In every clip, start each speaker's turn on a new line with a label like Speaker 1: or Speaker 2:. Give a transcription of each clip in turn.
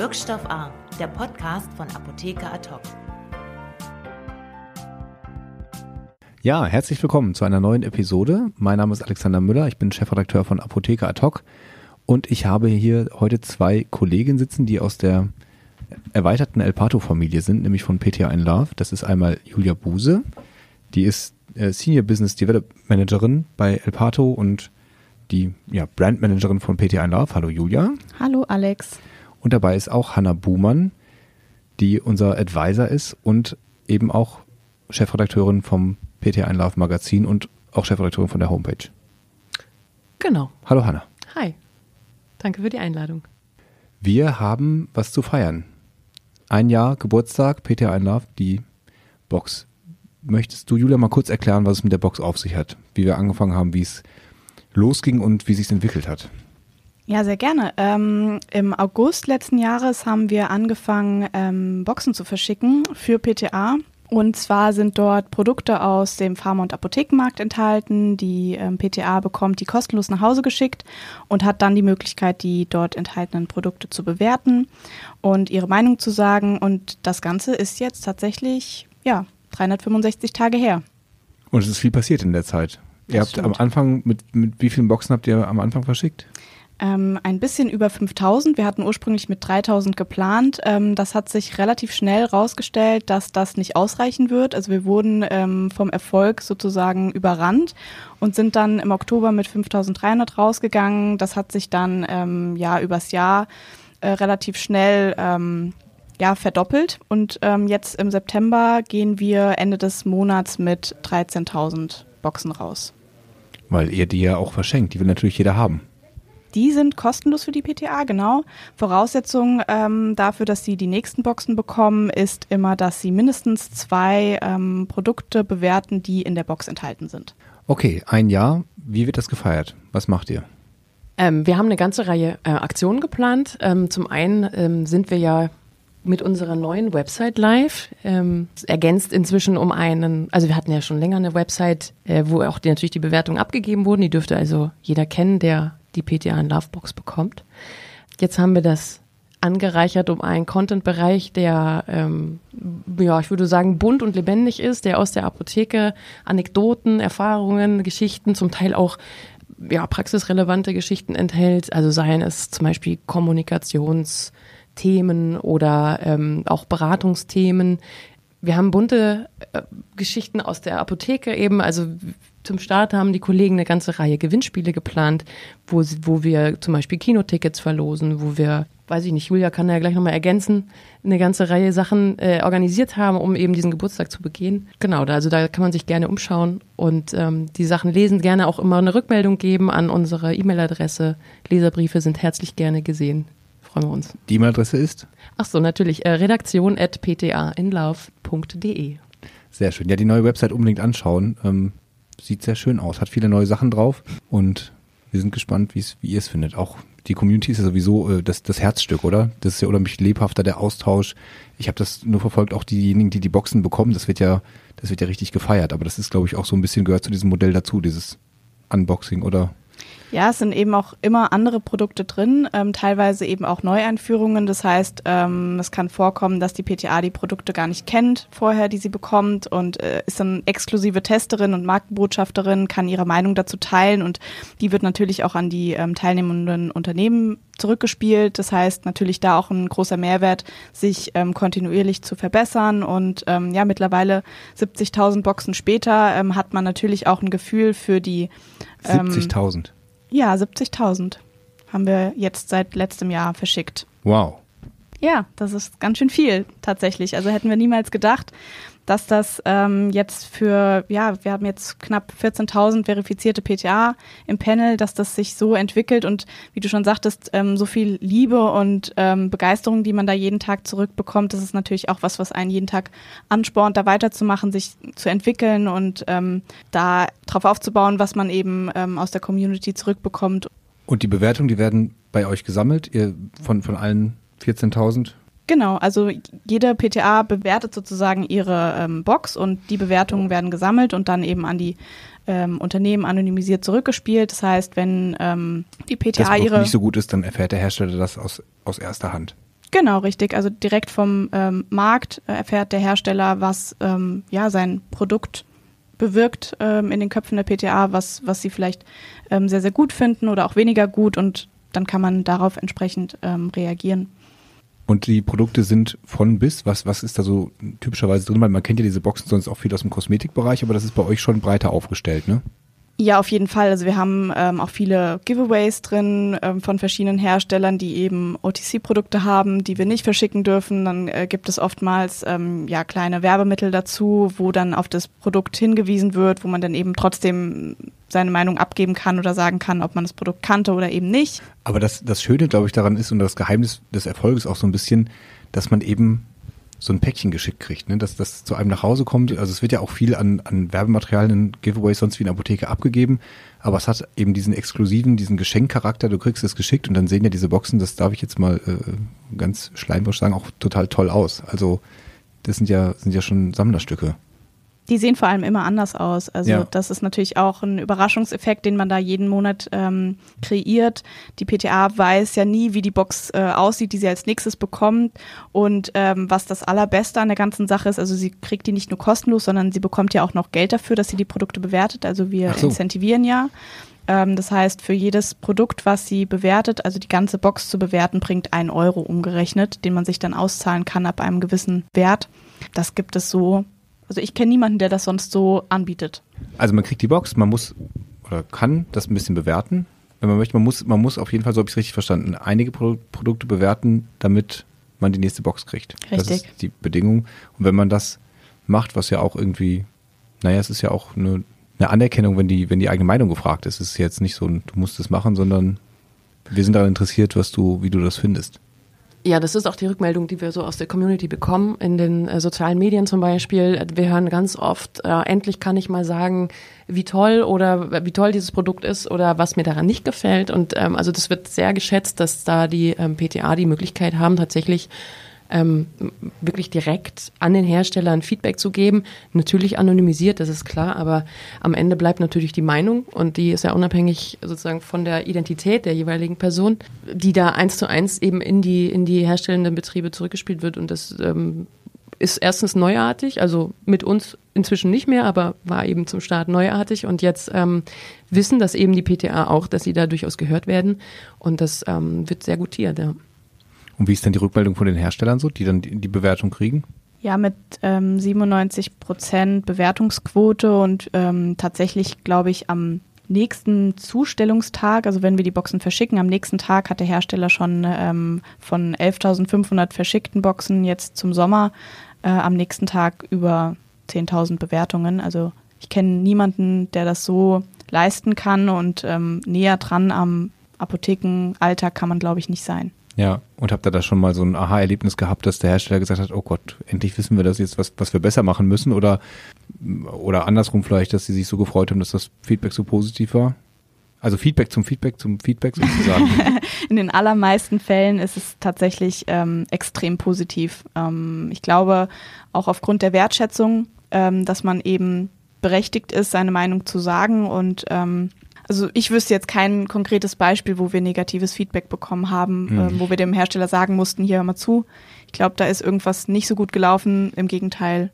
Speaker 1: Wirkstoffarm, der Podcast von Apotheker Ad
Speaker 2: Ja, herzlich willkommen zu einer neuen Episode. Mein Name ist Alexander Müller, ich bin Chefredakteur von Apotheker Ad und ich habe hier heute zwei Kollegen sitzen, die aus der erweiterten El Pato-Familie sind, nämlich von PTA in Love. Das ist einmal Julia Buse, die ist äh, Senior Business Development Managerin bei El Pato und die ja, Brandmanagerin von PTA in Love. Hallo Julia.
Speaker 3: Hallo Alex.
Speaker 2: Und dabei ist auch Hanna Buhmann, die unser Advisor ist und eben auch Chefredakteurin vom PTA in Love Magazin und auch Chefredakteurin von der Homepage.
Speaker 4: Genau.
Speaker 2: Hallo Hanna.
Speaker 4: Hi. Danke für die Einladung.
Speaker 2: Wir haben was zu feiern. Ein Jahr Geburtstag, PTA in Love, die Box. Möchtest du, Julia, mal kurz erklären, was es mit der Box auf sich hat? Wie wir angefangen haben, wie es losging und wie sich es entwickelt hat?
Speaker 3: Ja, sehr gerne. Ähm, Im August letzten Jahres haben wir angefangen, ähm, Boxen zu verschicken für PTA. Und zwar sind dort Produkte aus dem Pharma- und Apothekenmarkt enthalten. Die ähm, PTA bekommt die kostenlos nach Hause geschickt und hat dann die Möglichkeit, die dort enthaltenen Produkte zu bewerten und ihre Meinung zu sagen. Und das Ganze ist jetzt tatsächlich, ja, 365 Tage her.
Speaker 2: Und es ist viel passiert in der Zeit. Das ihr habt stimmt. am Anfang, mit, mit wie vielen Boxen habt ihr am Anfang verschickt?
Speaker 3: Ähm, ein bisschen über 5000. Wir hatten ursprünglich mit 3000 geplant. Ähm, das hat sich relativ schnell rausgestellt, dass das nicht ausreichen wird. Also wir wurden ähm, vom Erfolg sozusagen überrannt und sind dann im Oktober mit 5300 rausgegangen. Das hat sich dann ähm, ja übers Jahr äh, relativ schnell ähm, ja, verdoppelt. Und ähm, jetzt im September gehen wir Ende des Monats mit 13.000 Boxen raus.
Speaker 2: Weil ihr die ja auch verschenkt. Die will natürlich jeder haben.
Speaker 3: Die sind kostenlos für die PTA, genau. Voraussetzung ähm, dafür, dass sie die nächsten Boxen bekommen, ist immer, dass sie mindestens zwei ähm, Produkte bewerten, die in der Box enthalten sind.
Speaker 2: Okay, ein Jahr. Wie wird das gefeiert? Was macht ihr?
Speaker 4: Ähm, wir haben eine ganze Reihe äh, Aktionen geplant. Ähm, zum einen ähm, sind wir ja mit unserer neuen Website live. Ähm, ergänzt inzwischen um einen, also wir hatten ja schon länger eine Website, äh, wo auch die, natürlich die Bewertungen abgegeben wurden. Die dürfte also jeder kennen, der die PTA in Lovebox bekommt. Jetzt haben wir das angereichert um einen Content-Bereich, der, ähm, ja, ich würde sagen, bunt und lebendig ist, der aus der Apotheke Anekdoten, Erfahrungen, Geschichten, zum Teil auch ja, praxisrelevante Geschichten enthält. Also seien es zum Beispiel Kommunikationsthemen oder ähm, auch Beratungsthemen. Wir haben bunte äh, Geschichten aus der Apotheke eben, also zum Start haben die Kollegen eine ganze Reihe Gewinnspiele geplant, wo, wo wir zum Beispiel Kinotickets verlosen, wo wir, weiß ich nicht, Julia kann ja gleich nochmal ergänzen, eine ganze Reihe Sachen äh, organisiert haben, um eben diesen Geburtstag zu begehen. Genau, da, also da kann man sich gerne umschauen und ähm, die Sachen lesen, gerne auch immer eine Rückmeldung geben an unsere E-Mail-Adresse. Leserbriefe sind herzlich gerne gesehen. Freuen wir uns.
Speaker 2: Die E-Mail-Adresse ist?
Speaker 4: Ach so, natürlich, äh, redaktion.ptainlauf.de.
Speaker 2: Sehr schön. Ja, die neue Website unbedingt anschauen. Ähm, sieht sehr schön aus, hat viele neue Sachen drauf und wir sind gespannt, wie ihr es findet. Auch die Community ist ja sowieso äh, das, das Herzstück, oder? Das ist ja unheimlich lebhafter, der Austausch. Ich habe das nur verfolgt, auch diejenigen, die die Boxen bekommen, das wird ja, das wird ja richtig gefeiert. Aber das ist, glaube ich, auch so ein bisschen gehört zu diesem Modell dazu, dieses Unboxing, oder?
Speaker 3: Ja, es sind eben auch immer andere Produkte drin, ähm, teilweise eben auch Neueinführungen. Das heißt, ähm, es kann vorkommen, dass die PTA die Produkte gar nicht kennt vorher, die sie bekommt und äh, ist dann exklusive Testerin und Markenbotschafterin, kann ihre Meinung dazu teilen und die wird natürlich auch an die ähm, teilnehmenden Unternehmen zurückgespielt. Das heißt natürlich da auch ein großer Mehrwert, sich ähm, kontinuierlich zu verbessern. Und ähm, ja, mittlerweile 70.000 Boxen später ähm, hat man natürlich auch ein Gefühl für die.
Speaker 2: Ähm, 70.000?
Speaker 3: Ja, 70.000 haben wir jetzt seit letztem Jahr verschickt.
Speaker 2: Wow.
Speaker 3: Ja, das ist ganz schön viel tatsächlich. Also hätten wir niemals gedacht, dass das ähm, jetzt für, ja, wir haben jetzt knapp 14.000 verifizierte PTA im Panel, dass das sich so entwickelt und wie du schon sagtest, ähm, so viel Liebe und ähm, Begeisterung, die man da jeden Tag zurückbekommt, das ist natürlich auch was, was einen jeden Tag anspornt, da weiterzumachen, sich zu entwickeln und ähm, da drauf aufzubauen, was man eben ähm, aus der Community zurückbekommt.
Speaker 2: Und die Bewertungen, die werden bei euch gesammelt, ihr von, von allen 14.000?
Speaker 3: Genau, also jede PTA bewertet sozusagen ihre ähm, Box und die Bewertungen werden gesammelt und dann eben an die ähm, Unternehmen anonymisiert zurückgespielt. Das heißt, wenn ähm, die PTA
Speaker 2: das
Speaker 3: ihre
Speaker 2: nicht so gut ist, dann erfährt der Hersteller das aus, aus erster Hand.
Speaker 3: Genau, richtig. Also direkt vom ähm, Markt erfährt der Hersteller, was ähm, ja sein Produkt bewirkt ähm, in den Köpfen der PTA, was, was sie vielleicht sehr, sehr gut finden oder auch weniger gut und dann kann man darauf entsprechend reagieren.
Speaker 2: Und die Produkte sind von bis, was, was ist da so typischerweise drin? Weil man kennt ja diese Boxen sonst auch viel aus dem Kosmetikbereich, aber das ist bei euch schon breiter aufgestellt, ne?
Speaker 3: Ja, auf jeden Fall. Also wir haben ähm, auch viele Giveaways drin ähm, von verschiedenen Herstellern, die eben OTC-Produkte haben, die wir nicht verschicken dürfen. Dann äh, gibt es oftmals ähm, ja kleine Werbemittel dazu, wo dann auf das Produkt hingewiesen wird, wo man dann eben trotzdem seine Meinung abgeben kann oder sagen kann, ob man das Produkt kannte oder eben nicht.
Speaker 2: Aber das, das Schöne, glaube ich, daran ist und das Geheimnis des Erfolges auch so ein bisschen, dass man eben so ein Päckchen geschickt kriegt, ne? dass das zu einem nach Hause kommt. Also es wird ja auch viel an, an Werbematerialien, Giveaways sonst wie in der Apotheke abgegeben, aber es hat eben diesen exklusiven, diesen Geschenkcharakter. Du kriegst es geschickt und dann sehen ja diese Boxen, das darf ich jetzt mal äh, ganz schleimwosch sagen, auch total toll aus. Also das sind ja sind ja schon Sammlerstücke.
Speaker 3: Die sehen vor allem immer anders aus. Also ja. das ist natürlich auch ein Überraschungseffekt, den man da jeden Monat ähm, kreiert. Die PTA weiß ja nie, wie die Box äh, aussieht, die sie als nächstes bekommt. Und ähm, was das Allerbeste an der ganzen Sache ist, also sie kriegt die nicht nur kostenlos, sondern sie bekommt ja auch noch Geld dafür, dass sie die Produkte bewertet. Also wir so. incentivieren ja. Ähm, das heißt, für jedes Produkt, was sie bewertet, also die ganze Box zu bewerten, bringt ein Euro umgerechnet, den man sich dann auszahlen kann ab einem gewissen Wert. Das gibt es so also ich kenne niemanden, der das sonst so anbietet.
Speaker 2: Also man kriegt die Box, man muss oder kann das ein bisschen bewerten, wenn man möchte. Man muss, man muss auf jeden Fall, so habe ich es richtig verstanden, einige Pro Produkte bewerten, damit man die nächste Box kriegt.
Speaker 3: Richtig.
Speaker 2: Das ist die Bedingung. Und wenn man das macht, was ja auch irgendwie, naja, es ist ja auch eine, eine Anerkennung, wenn die, wenn die eigene Meinung gefragt ist. Es ist jetzt nicht so, du musst es machen, sondern wir sind daran interessiert, was du, wie du das findest.
Speaker 4: Ja, das ist auch die Rückmeldung, die wir so aus der Community bekommen, in den äh, sozialen Medien zum Beispiel. Wir hören ganz oft, äh, endlich kann ich mal sagen, wie toll oder wie toll dieses Produkt ist oder was mir daran nicht gefällt. Und ähm, also das wird sehr geschätzt, dass da die ähm, PTA die Möglichkeit haben, tatsächlich ähm, wirklich direkt an den Herstellern Feedback zu geben. Natürlich anonymisiert, das ist klar, aber am Ende bleibt natürlich die Meinung und die ist ja unabhängig sozusagen von der Identität der jeweiligen Person, die da eins zu eins eben in die, in die herstellenden Betriebe zurückgespielt wird und das ähm, ist erstens neuartig, also mit uns inzwischen nicht mehr, aber war eben zum Start neuartig und jetzt ähm, wissen das eben die PTA auch, dass sie da durchaus gehört werden und das ähm, wird sehr gutiert, ja.
Speaker 2: Und wie ist denn die Rückmeldung von den Herstellern so, die dann die, Bewertung kriegen?
Speaker 3: Ja, mit ähm, 97 Prozent Bewertungsquote und ähm, tatsächlich, glaube ich, am nächsten Zustellungstag, also wenn wir die Boxen verschicken, am nächsten Tag hat der Hersteller schon ähm, von 11.500 verschickten Boxen jetzt zum Sommer äh, am nächsten Tag über 10.000 Bewertungen. Also ich kenne niemanden, der das so leisten kann und ähm, näher dran am Apothekenalltag kann man, glaube ich, nicht sein.
Speaker 2: Ja, und habt ihr da schon mal so ein Aha-Erlebnis gehabt, dass der Hersteller gesagt hat, oh Gott, endlich wissen wir das jetzt, was, was wir besser machen müssen? Oder, oder andersrum vielleicht, dass sie sich so gefreut haben, dass das Feedback so positiv war? Also Feedback zum Feedback zum Feedback sozusagen.
Speaker 3: In den allermeisten Fällen ist es tatsächlich ähm, extrem positiv. Ähm, ich glaube, auch aufgrund der Wertschätzung, ähm, dass man eben berechtigt ist, seine Meinung zu sagen und ähm, also ich wüsste jetzt kein konkretes Beispiel, wo wir negatives Feedback bekommen haben, mhm. äh, wo wir dem Hersteller sagen mussten, hier hör mal zu. Ich glaube, da ist irgendwas nicht so gut gelaufen. Im Gegenteil,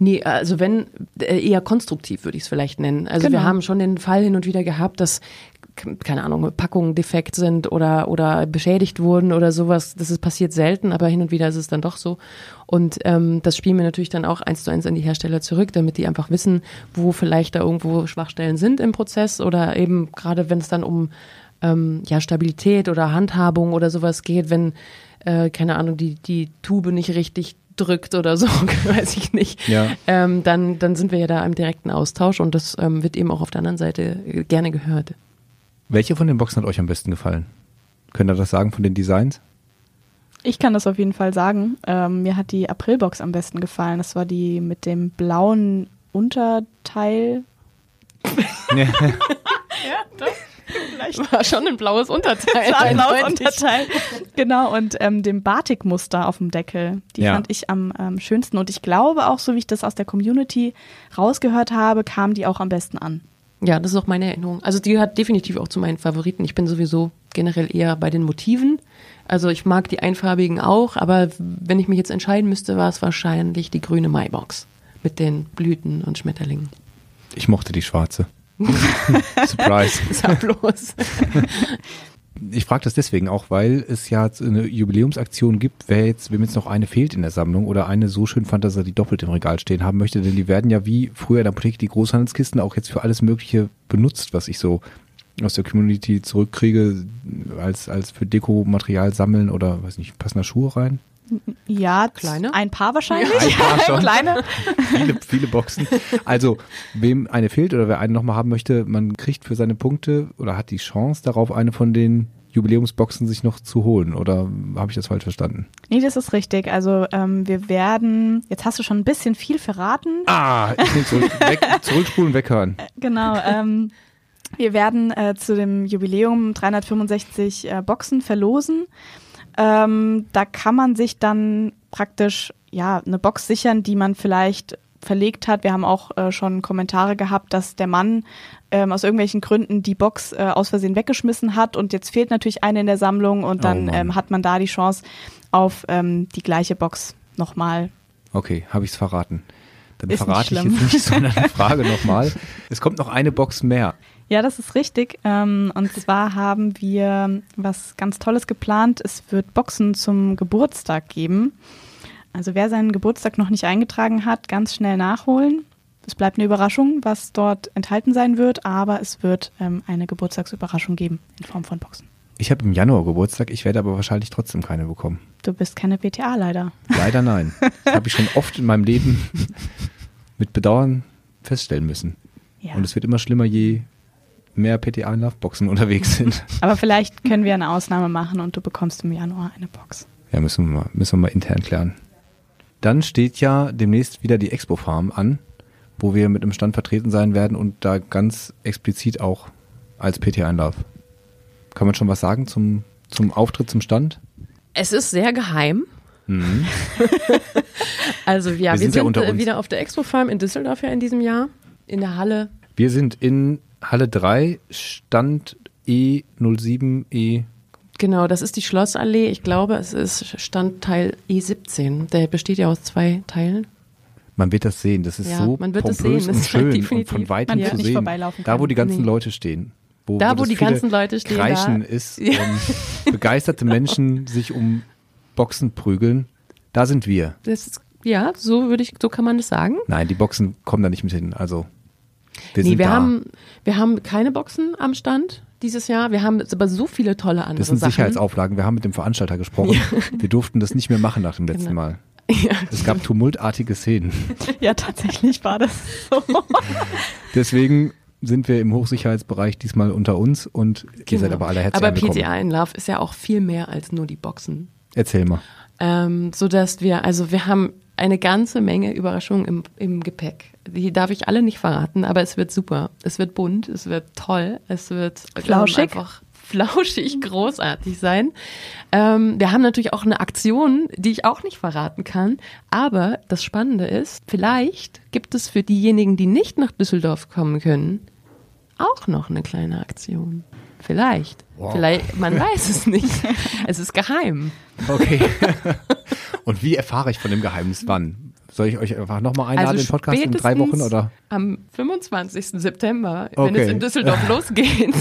Speaker 4: Nee, also wenn äh, eher konstruktiv würde ich es vielleicht nennen. Also genau. wir haben schon den Fall hin und wieder gehabt, dass keine Ahnung, Packungen defekt sind oder, oder beschädigt wurden oder sowas. Das ist passiert selten, aber hin und wieder ist es dann doch so. Und ähm, das spielen wir natürlich dann auch eins zu eins an die Hersteller zurück, damit die einfach wissen, wo vielleicht da irgendwo Schwachstellen sind im Prozess oder eben gerade wenn es dann um ähm, ja, Stabilität oder Handhabung oder sowas geht, wenn, äh, keine Ahnung, die, die Tube nicht richtig drückt oder so, weiß ich nicht, ja. ähm, dann, dann sind wir ja da im direkten Austausch und das ähm, wird eben auch auf der anderen Seite gerne gehört.
Speaker 2: Welche von den Boxen hat euch am besten gefallen? Könnt ihr das sagen von den Designs?
Speaker 3: Ich kann das auf jeden Fall sagen. Ähm, mir hat die Aprilbox am besten gefallen. Das war die mit dem blauen Unterteil.
Speaker 4: ja, doch. Vielleicht. War schon ein blaues Unterteil.
Speaker 3: War ein blaues Unterteil. Genau, und ähm, dem Batikmuster auf dem Deckel. Die ja. fand ich am ähm, schönsten. Und ich glaube auch, so wie ich das aus der Community rausgehört habe, kam die auch am besten an.
Speaker 4: Ja, das ist auch meine Erinnerung. Also die hat definitiv auch zu meinen Favoriten. Ich bin sowieso generell eher bei den Motiven. Also ich mag die einfarbigen auch, aber wenn ich mich jetzt entscheiden müsste, war es wahrscheinlich die grüne Maibox mit den Blüten und Schmetterlingen.
Speaker 2: Ich mochte die schwarze. Surprise.
Speaker 4: Sag bloß.
Speaker 2: Ich frage das deswegen auch, weil es ja eine Jubiläumsaktion gibt, wer jetzt, wem jetzt noch eine fehlt in der Sammlung oder eine so schön fand, dass er die doppelt im Regal stehen haben möchte, denn die werden ja wie früher in der Apotheke die Großhandelskisten auch jetzt für alles Mögliche benutzt, was ich so aus der Community zurückkriege, als, als für Dekomaterial sammeln oder, weiß nicht, passen da Schuhe rein?
Speaker 3: Ja,
Speaker 4: Kleine?
Speaker 3: ein paar wahrscheinlich.
Speaker 2: Ein paar schon.
Speaker 3: Kleine.
Speaker 2: viele, viele Boxen. Also, wem eine fehlt oder wer eine nochmal haben möchte, man kriegt für seine Punkte oder hat die Chance darauf, eine von den Jubiläumsboxen sich noch zu holen. Oder habe ich das falsch verstanden?
Speaker 3: Nee, das ist richtig. Also ähm, wir werden, jetzt hast du schon ein bisschen viel verraten.
Speaker 2: Ah, ich nehme zurück. Weg, zurückspulen, weghören.
Speaker 3: Genau. Ähm, wir werden äh, zu dem Jubiläum 365 äh, Boxen verlosen. Ähm, da kann man sich dann praktisch ja eine Box sichern, die man vielleicht verlegt hat. Wir haben auch äh, schon Kommentare gehabt, dass der Mann ähm, aus irgendwelchen Gründen die Box äh, aus Versehen weggeschmissen hat und jetzt fehlt natürlich eine in der Sammlung und
Speaker 2: Oh
Speaker 3: dann
Speaker 2: Mann.
Speaker 3: ähm, hat man da die Chance auf ähm, die gleiche Box nochmal.
Speaker 2: Okay, habe ich es verraten. Dann
Speaker 3: Ist
Speaker 2: verrate ich jetzt nicht, sondern eine Frage nochmal. Es kommt noch eine Box mehr.
Speaker 3: Ja, das ist richtig. Ähm, und zwar haben wir was ganz Tolles geplant. Es wird Boxen zum Geburtstag geben. Also wer seinen Geburtstag noch nicht eingetragen hat, ganz schnell nachholen. Es bleibt eine Überraschung, was dort enthalten sein wird, aber es wird ähm, eine Geburtstagsüberraschung geben in Form von Boxen.
Speaker 2: Ich habe im Januar Geburtstag, ich werde aber wahrscheinlich trotzdem keine bekommen.
Speaker 3: Du bist keine PTA leider.
Speaker 2: Leider nein. Das habe ich schon oft in meinem Leben mit Bedauern feststellen müssen.
Speaker 3: Ja.
Speaker 2: Und es wird immer schlimmer, je mehr PTA in Loveboxen unterwegs sind.
Speaker 3: aber vielleicht können wir eine Ausnahme machen und du bekommst im Januar eine Box.
Speaker 2: Ja, müssen wir mal, müssen wir mal intern klären. Dann steht ja demnächst wieder die Expo Farm an, wo wir mit einem Stand vertreten sein werden und da ganz explizit auch als PTA in Love. Kann man schon was sagen zum, zum Auftritt zum Stand?
Speaker 4: Es ist sehr geheim.
Speaker 2: Mhm.
Speaker 4: Also ja,
Speaker 2: Wir
Speaker 4: wir,
Speaker 2: sind
Speaker 4: sind,
Speaker 2: ja unter
Speaker 4: äh, wieder auf der Expo Farm in Düsseldorf ja in diesem Jahr. In der Halle.
Speaker 2: Wir sind in Halle 3, Stand E E07E.
Speaker 4: Genau, das ist die Schlossallee. Ich glaube, es ist Standteil E17. Der besteht ja aus zwei Teilen.
Speaker 2: Man wird das sehen. Das ist
Speaker 4: Ja,
Speaker 2: so
Speaker 4: man wird das
Speaker 2: pompös
Speaker 4: sehen.
Speaker 2: und
Speaker 4: Das ist
Speaker 2: schön und
Speaker 4: definitiv.
Speaker 2: von weitem
Speaker 3: Man
Speaker 2: zu sehen.
Speaker 3: vorbeilaufen
Speaker 2: Da, wo die ganzen
Speaker 4: Nee.
Speaker 2: Leute stehen. Wo,
Speaker 4: Da,
Speaker 2: wo
Speaker 4: wo die ganzen Leute stehen,
Speaker 2: Kreischen
Speaker 4: da-
Speaker 2: ist
Speaker 4: Ja.
Speaker 2: und begeisterte Menschen sich um Boxen prügeln. Da sind wir.
Speaker 4: Das ist, ja, so würde ich, so kann man das sagen.
Speaker 2: Nein, die Boxen kommen da nicht mit hin. Also wir
Speaker 4: nee, wir
Speaker 2: da.
Speaker 4: haben, wir haben keine Boxen am Stand dieses Jahr. Wir haben jetzt aber so viele tolle andere
Speaker 2: das sind
Speaker 4: Sachen.
Speaker 2: Sicherheitsauflagen. Wir haben mit dem Veranstalter gesprochen. Wir durften das nicht mehr machen nach dem letzten
Speaker 4: Genau.
Speaker 2: Mal.
Speaker 4: Ja.
Speaker 2: Es gab tumultartige Szenen.
Speaker 3: Ja, tatsächlich war das so.
Speaker 2: Deswegen sind wir im Hochsicherheitsbereich diesmal unter uns und ihr seid aber alle herzlich
Speaker 4: Genau. Aber
Speaker 2: willkommen.
Speaker 4: PTA in Love ist ja auch viel mehr als nur die Boxen.
Speaker 2: Erzähl mal.
Speaker 4: Ähm, so dass wir, also wir haben eine ganze Menge Überraschungen im, im Gepäck. Die darf ich alle nicht verraten, aber es wird super. Es wird bunt, es wird toll, es wird ähm,
Speaker 3: Flauschig.
Speaker 4: einfach flauschig großartig sein. Ähm, wir haben natürlich auch eine Aktion, die ich auch nicht verraten kann. Aber das Spannende ist, vielleicht gibt es für diejenigen, die nicht nach Düsseldorf kommen können, auch noch eine kleine Aktion. Vielleicht.
Speaker 2: Wow.
Speaker 4: Vielleicht, man weiß es nicht. Es ist geheim.
Speaker 2: Okay. und wie erfahre ich von dem Geheimnis wann? Soll ich euch einfach nochmal einladen
Speaker 4: Also
Speaker 2: in den Podcast in drei Wochen oder?
Speaker 4: Am 25. September, wenn
Speaker 2: Okay.
Speaker 4: es in Düsseldorf losgeht.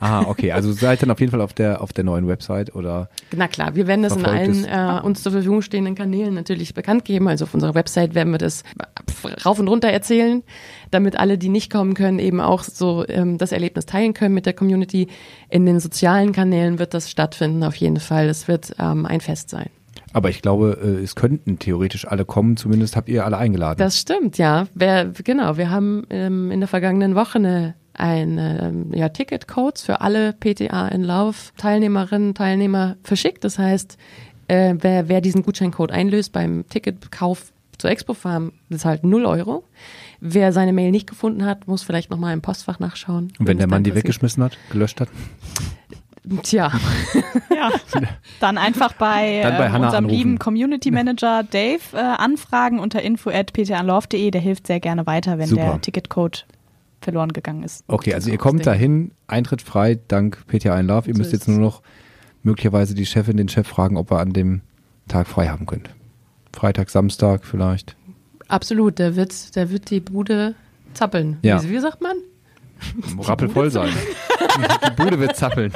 Speaker 2: Ah, okay. Also seid dann auf jeden Fall auf der auf der neuen Website oder
Speaker 4: Na klar, wir werden das in allen äh, uns zur Verfügung stehenden Kanälen natürlich bekannt geben. Also auf unserer Website werden wir das rauf und runter erzählen, damit alle, die nicht kommen können, eben auch so ähm, das Erlebnis teilen können mit der Community. In den sozialen Kanälen wird das stattfinden auf jeden Fall. Es wird ähm, ein Fest sein.
Speaker 2: Aber ich glaube, äh, es könnten theoretisch alle kommen, zumindest habt ihr alle eingeladen.
Speaker 4: Das stimmt, ja. Wer, genau, wir haben ähm, in der vergangenen Woche eine, eine ähm, ja, Ticketcodes für alle PTA in Lauf Teilnehmerinnen, Teilnehmer verschickt. Das heißt, äh, wer, wer diesen Gutscheincode einlöst beim Ticketkauf zur Expo Farm, bezahlt 0 Euro. Wer seine Mail nicht gefunden hat, muss vielleicht nochmal im Postfach nachschauen.
Speaker 2: und wenn der Mann die weggeschmissen hat, gelöscht hat?
Speaker 4: Tja,
Speaker 3: Ja, dann einfach bei,
Speaker 2: Dann bei
Speaker 3: ähm, unserem
Speaker 2: anrufen.
Speaker 3: lieben Community Manager Dave äh, anfragen unter info at ptanlove.de. Der hilft sehr gerne weiter, wenn
Speaker 2: Super.
Speaker 3: der Ticketcode verloren gegangen ist.
Speaker 2: Okay, also ihr kommt dahin, Eintritt frei, dank PTA in Love. Ihr
Speaker 4: So
Speaker 2: müsst jetzt nur noch möglicherweise die Chefin, den Chef fragen, ob er an dem Tag frei haben könnt. Freitag, Samstag vielleicht.
Speaker 4: Absolut, da wird, da wird die Bude zappeln.
Speaker 2: Ja.
Speaker 4: Wie, wie sagt man?
Speaker 2: Rappelvoll sein. die Bude wird zappeln.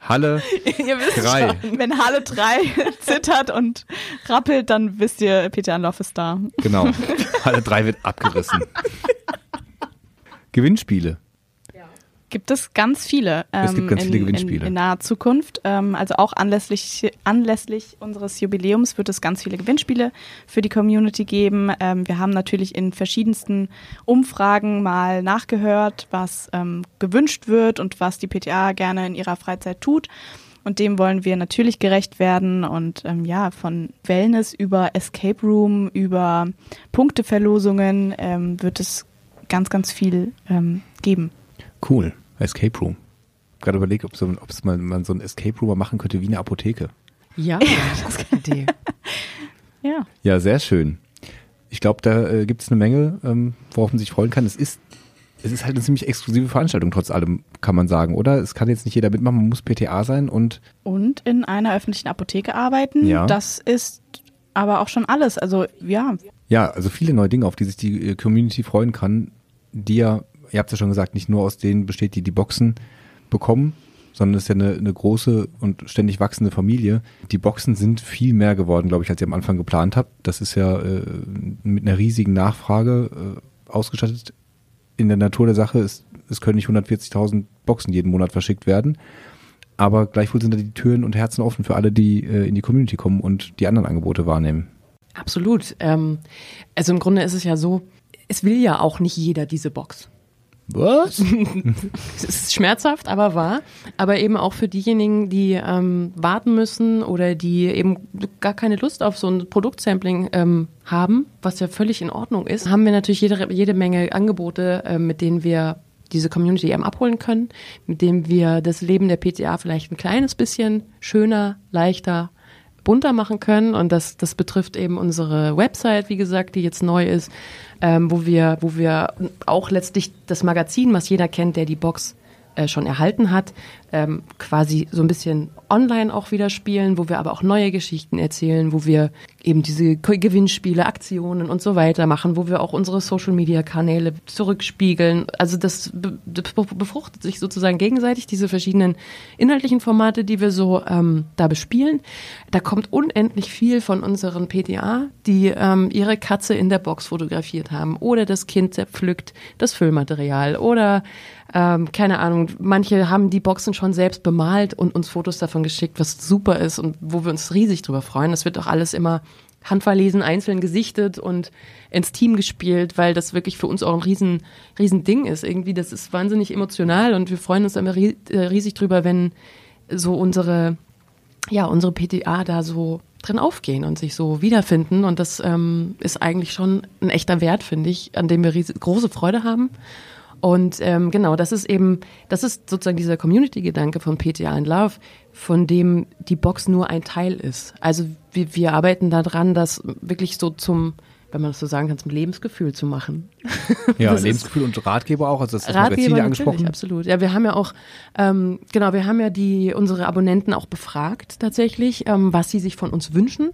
Speaker 2: Halle
Speaker 4: Ihr wisst
Speaker 2: drei.
Speaker 3: Wenn Halle 3 zittert und rappelt, dann wisst ihr, Peter Anlauf ist da.
Speaker 2: Genau. Halle 3 wird abgerissen. Gewinnspiele.
Speaker 3: Gibt es ganz viele.
Speaker 2: Es gibt
Speaker 3: ähm,
Speaker 2: ganz
Speaker 3: in,
Speaker 2: viele Gewinnspiele.
Speaker 3: In, in naher Zukunft. Ähm, also auch anlässlich, anlässlich unseres Jubiläums wird es ganz viele Gewinnspiele für die Community geben. Ähm, wir haben natürlich in verschiedensten Umfragen mal nachgehört, was ähm, gewünscht wird und was die PTA gerne in ihrer Freizeit tut. Und dem wollen wir natürlich gerecht werden und ähm, ja, von Wellness über Escape Room, über Punkteverlosungen ähm, wird es ganz, ganz viel ähm, geben.
Speaker 2: Cool. Escape Room. Gerade überlegt, ob, so, ob es mal, man so ein Escape Room machen könnte wie eine Apotheke.
Speaker 4: Ja, das ist eine Idee.
Speaker 3: Ja.
Speaker 2: Ja, sehr schön. Ich glaube, da äh, gibt es eine Menge, ähm, worauf man sich freuen kann. Es ist, es ist halt eine ziemlich exklusive Veranstaltung, trotz allem, kann man sagen, oder? Es kann jetzt nicht jeder mitmachen, man muss PTA sein und
Speaker 3: Und in einer öffentlichen Apotheke arbeiten.
Speaker 2: Ja.
Speaker 3: Das ist aber auch schon alles. Also ja,
Speaker 2: ja, also viele neue Dinge, auf die sich die äh, Community freuen kann, die ja, ihr habt ja schon gesagt, nicht nur aus denen besteht, die die Boxen bekommen, sondern es ist ja eine, eine große und ständig wachsende Familie. Die Boxen sind viel mehr geworden, glaube ich, als ihr am Anfang geplant habt. Das ist ja äh, mit einer riesigen Nachfrage äh, ausgestattet. In der Natur der Sache ist, es können nicht 140.000 Boxen jeden Monat verschickt werden. Aber gleichwohl sind da die Türen und Herzen offen für alle, die äh, in die Community kommen und die anderen Angebote wahrnehmen.
Speaker 4: Absolut. Ähm, also im Grunde ist es ja so, es will ja auch nicht jeder diese Box.
Speaker 2: Was?
Speaker 4: Es ist schmerzhaft, aber wahr. Aber eben auch für diejenigen, die ähm, warten müssen oder die eben gar keine Lust auf so ein Produktsampling ähm, haben, was ja völlig in Ordnung ist, haben wir natürlich jede, jede Menge Angebote, äh, mit denen wir diese Community eben abholen können, mit dem wir das Leben der PTA vielleicht ein kleines bisschen schöner, leichter, bunter machen können. Und das, das betrifft eben unsere Website, wie gesagt, die jetzt neu ist, ähm, wo wir, wo wir auch letztlich das Magazin, was jeder kennt, der die Box äh, schon erhalten hat, ähm, quasi so ein bisschen online auch wieder spielen, wo wir aber auch neue Geschichten erzählen, wo wir eben diese Gewinnspiele, Aktionen und so weiter machen, wo wir auch unsere Social Media Kanäle zurückspiegeln. Also das be be befruchtet sich sozusagen gegenseitig, diese verschiedenen inhaltlichen Formate, die wir so ähm, da bespielen. Da kommt unendlich viel von unseren PTA, die ähm, ihre Katze in der Box fotografiert haben oder das Kind zerpflückt das Füllmaterial oder ähm, keine Ahnung, manche haben die Boxen schon selbst bemalt und uns Fotos davon geschickt, was super ist und wo wir uns riesig drüber freuen. Das wird auch alles immer handverlesen, einzeln gesichtet und ins Team gespielt, weil das wirklich für uns auch ein riesen, riesen Ding ist. Irgendwie, das ist wahnsinnig emotional und wir freuen uns immer äh, riesig drüber, wenn so unsere, ja, unsere PTA da so drin aufgehen und sich so wiederfinden. Und das ähm, ist eigentlich schon ein echter Wert, finde ich, an dem wir große Freude haben. Und ähm, genau, das ist eben, das ist sozusagen dieser Community-Gedanke von PTA and Love, von dem die Box nur ein Teil ist. Also wir, wir arbeiten daran, das wirklich so zum, wenn man das so sagen kann, zum Lebensgefühl zu machen.
Speaker 2: Ja,
Speaker 4: Das ist-
Speaker 2: Lebensgefühl und Ratgeber auch, also das, das Magazin
Speaker 4: Ratgeber
Speaker 2: ja
Speaker 4: natürlich,
Speaker 2: angesprochen.
Speaker 4: absolut. Ja, wir haben ja auch, ähm, genau, wir haben ja die unsere Abonnenten auch befragt tatsächlich, ähm, was sie sich von uns wünschen.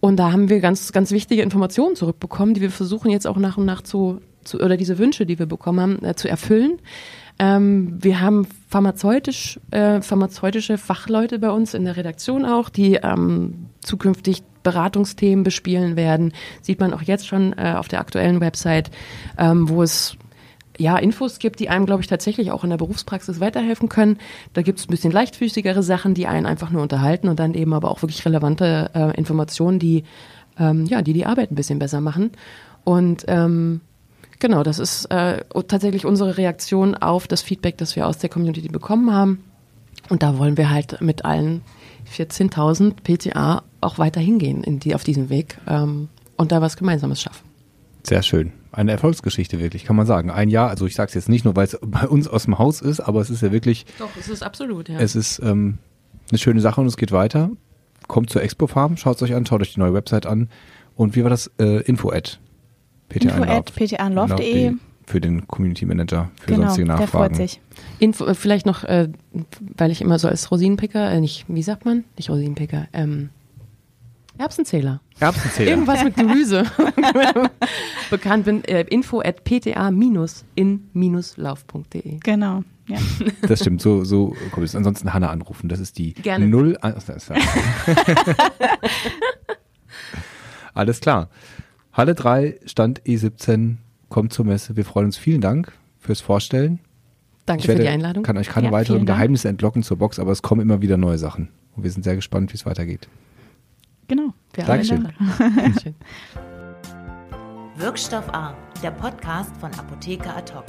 Speaker 4: Und da haben wir ganz, ganz wichtige Informationen zurückbekommen, die wir versuchen jetzt auch nach und nach zu, zu oder diese Wünsche, die wir bekommen haben, äh, zu erfüllen. Ähm, wir haben pharmazeutisch, äh, pharmazeutische Fachleute bei uns in der Redaktion auch, die ähm, zukünftig Beratungsthemen bespielen werden. Sieht man auch jetzt schon äh, auf der aktuellen Website, ähm, wo es ja, Infos gibt, die einem, glaube ich, tatsächlich auch in der Berufspraxis weiterhelfen können. Da gibt es ein bisschen leichtfüßigere Sachen, die einen einfach nur unterhalten und dann eben aber auch wirklich relevante äh, Informationen, die, ähm, ja, die die Arbeit ein bisschen besser machen. Und ähm, genau, das ist äh, tatsächlich unsere Reaktion auf das Feedback, das wir aus der Community bekommen haben. Und da wollen wir halt mit allen 14.000 PTA auch weiter hingehen in die, auf diesem Weg ähm, und da was Gemeinsames schaffen.
Speaker 2: Sehr schön. Eine Erfolgsgeschichte wirklich, kann man sagen. Ein Jahr, also ich sage es jetzt nicht nur, weil es bei uns aus dem Haus ist, aber es ist ja wirklich,
Speaker 4: Doch, es ist absolut, ja.
Speaker 2: es ist ähm, eine schöne Sache und es geht weiter. Kommt zur Expo Farm, schaut es euch an, schaut euch die neue Website an. Und wie war das? Äh, info at
Speaker 3: info at ptanlove.de.
Speaker 2: für den Community Manager, für
Speaker 3: genau,
Speaker 2: sonstige
Speaker 3: der
Speaker 2: Nachfragen.
Speaker 3: freut sich.
Speaker 4: Info, äh, vielleicht noch, äh, weil ich immer so als Rosinenpicker, äh, nicht, wie sagt man? Nicht Rosinenpicker, ähm, Erbsenzähler.
Speaker 2: Erbsenzähler.
Speaker 4: Irgendwas mit Gemüse. Bekannt bin, äh, info at pta-in-lauf.de.
Speaker 3: Genau, ja.
Speaker 2: Das stimmt, so, so kommt es. Ansonsten Hanna anrufen. Das ist die
Speaker 4: Gerne.
Speaker 2: Null. ach, das ist- Alles klar. Halle 3, Stand E17, kommt zur Messe. Wir freuen uns. Vielen Dank fürs Vorstellen.
Speaker 4: Danke
Speaker 2: ich
Speaker 4: für
Speaker 2: werde,
Speaker 4: die Einladung.
Speaker 2: kann euch keine
Speaker 3: Ja,
Speaker 2: weiteren. Geheimnisse entlocken zur Box, aber es kommen immer wieder neue Sachen. Und wir sind sehr gespannt, wie es weitergeht.
Speaker 3: Genau.
Speaker 4: Wir. Dankeschön.
Speaker 1: Wirkstoff A, der Podcast von Apotheker Ad hoc.